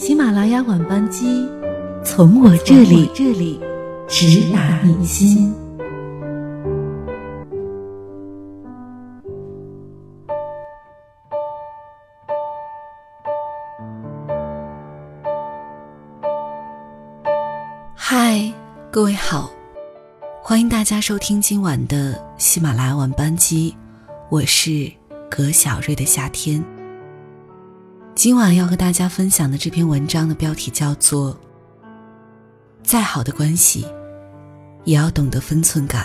喜马拉雅晚班机，从我这里这里直达你心。嗨，各位好，欢迎大家收听今晚的喜马拉雅晚班机，我是葛小瑞的夏天。今晚要和大家分享的这篇文章的标题叫做《再好的关系，也要懂得分寸感》。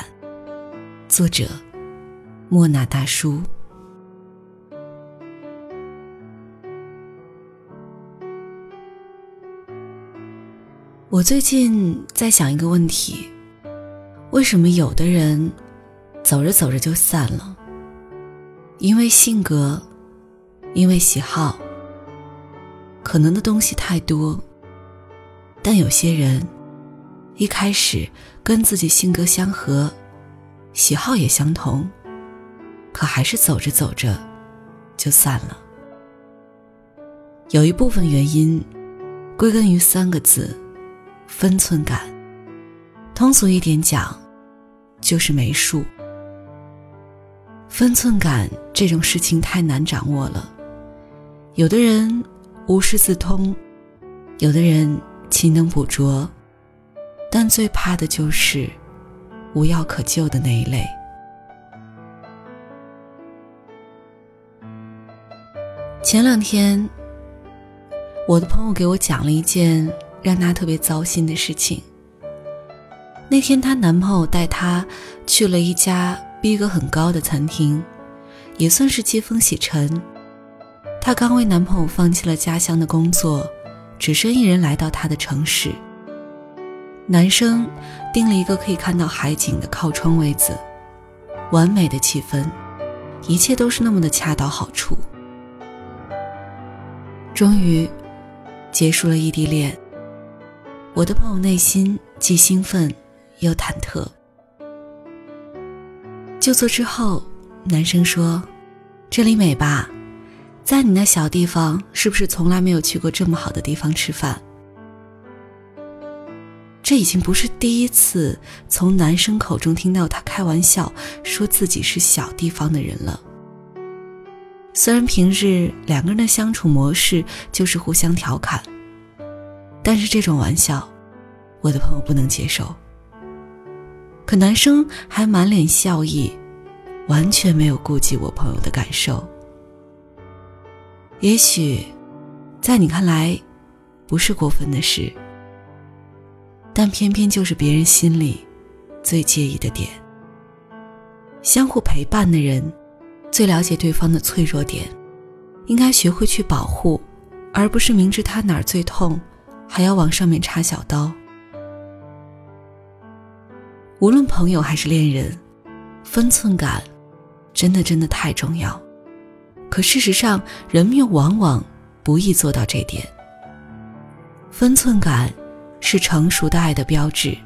作者：莫那大叔。我最近在想一个问题：为什么有的人走着走着就散了？因为性格，因为喜好。可能的东西太多，但有些人一开始跟自己性格相合，喜好也相同，可还是走着走着就散了。有一部分原因归根于三个字：分寸感。通俗一点讲，就是没数。分寸感这种事情太难掌握了，有的人。无师自通，有的人勤能补拙，但最怕的就是无药可救的那一类。前两天，我的朋友给我讲了一件让她特别糟心的事情。那天，她男朋友带她去了一家逼格很高的餐厅，也算是接风洗尘。她刚为男朋友放弃了家乡的工作，只身一人来到他的城市。男生订了一个可以看到海景的靠窗位子，完美的气氛，一切都是那么的恰到好处。终于结束了异地恋，我的朋友内心既兴奋又忐忑。就座之后，男生说：“这里美吧？”在你那小地方，是不是从来没有去过这么好的地方吃饭？这已经不是第一次从男生口中听到他开玩笑说自己是小地方的人了。虽然平日两个人的相处模式就是互相调侃，但是这种玩笑，我的朋友不能接受。可男生还满脸笑意，完全没有顾及我朋友的感受。也许，在你看来，不是过分的事，但偏偏就是别人心里最介意的点。相互陪伴的人，最了解对方的脆弱点，应该学会去保护，而不是明知他哪儿最痛，还要往上面插小刀。无论朋友还是恋人，分寸感，真的真的太重要。可事实上，人们又往往不易做到这点。分寸感是成熟的爱的标志。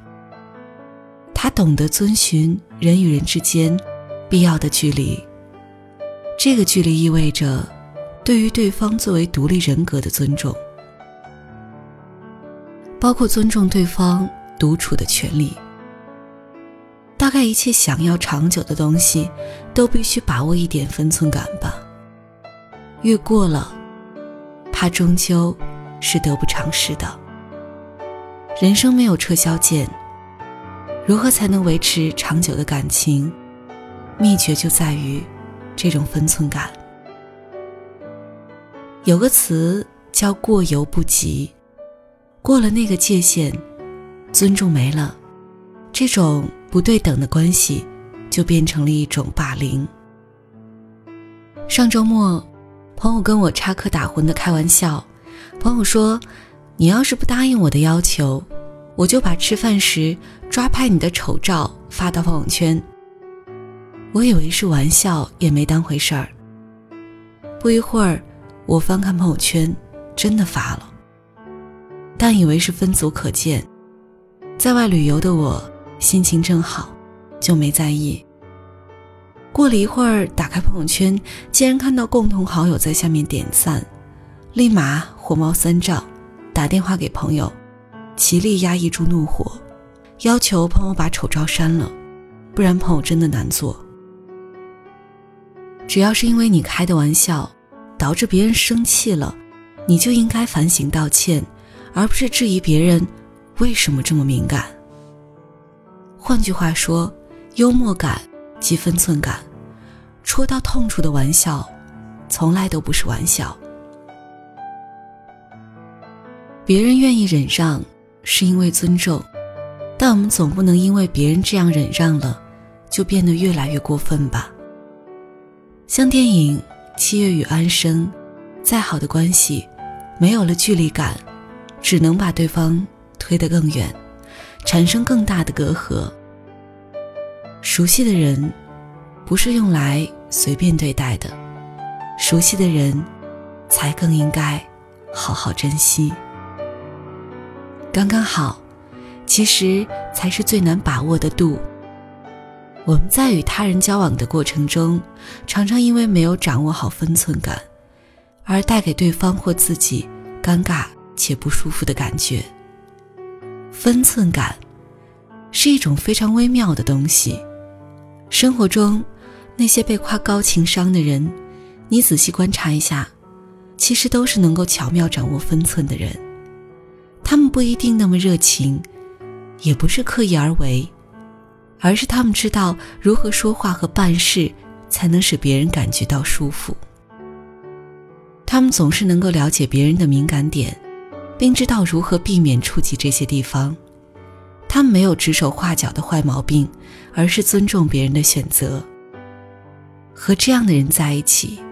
他懂得遵循人与人之间必要的距离。这个距离意味着对于对方作为独立人格的尊重，包括尊重对方独处的权利。大概一切想要长久的东西，都必须把握一点分寸感吧。越过了，怕终究是得不偿失的。人生没有撤销键，如何才能维持长久的感情？秘诀就在于这种分寸感。有个词叫“过犹不及”，过了那个界限，尊重没了，这种不对等的关系就变成了一种霸凌。上周末。朋友跟我插科打诨的开玩笑，朋友说：“你要是不答应我的要求，我就把吃饭时抓拍你的丑照发到朋友圈。”我以为是玩笑，也没当回事儿。不一会儿，我翻看朋友圈，真的发了，但以为是分组可见。在外旅游的我心情正好，就没在意。过了一会儿，打开朋友圈，竟然看到共同好友在下面点赞，立马火冒三丈，打电话给朋友，极力压抑住怒火，要求朋友把丑照删了，不然朋友真的难做。只要是因为你开的玩笑，导致别人生气了，你就应该反省道歉，而不是质疑别人为什么这么敏感。换句话说，幽默感及分寸感，戳到痛处的玩笑，从来都不是玩笑。别人愿意忍让，是因为尊重，但我们总不能因为别人这样忍让了，就变得越来越过分吧。像电影《七月与安生》，再好的关系，没有了距离感，只能把对方推得更远，产生更大的隔阂。熟悉的人，不是用来随便对待的，熟悉的人，才更应该好好珍惜。刚刚好，其实才是最难把握的度。我们在与他人交往的过程中，常常因为没有掌握好分寸感，而带给对方或自己尴尬且不舒服的感觉。分寸感是一种非常微妙的东西。生活中那些被夸高情商的人，你仔细观察一下，其实都是能够巧妙掌握分寸的人。他们不一定那么热情，也不是刻意而为。而是他们知道如何说话和办事，才能使别人感觉到舒服。他们总是能够了解别人的敏感点，并知道如何避免触及这些地方。他们没有指手画脚的坏毛病，而是尊重别人的选择。和这样的人在一起，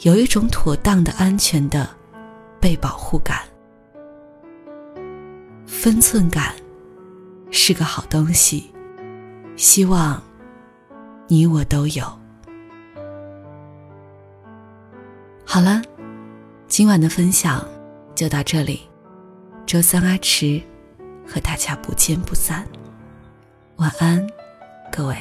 有一种妥当的、安全的被保护感。分寸感是个好东西。希望你我都有。好了，今晚的分享就到这里。周三阿迟和大家不见不散。晚安，各位。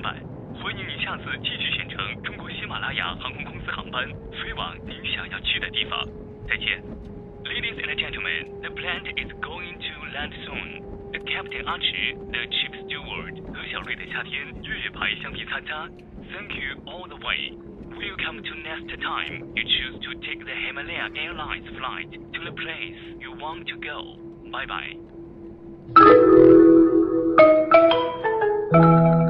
的一路相伴，欢迎您下次继续选乘中国喜马拉雅航空公司航班飞往您想要去的地方。再见。Ladies and gentlemen, the plane is going to land soon. The captain Archie, the chief steward 何小瑞的夏天月牌橡皮擦擦。Thank you all the way. Welcome to next time you choose to take the Himalaya Airlines flight to the place you want to go. Bye bye. Thank you.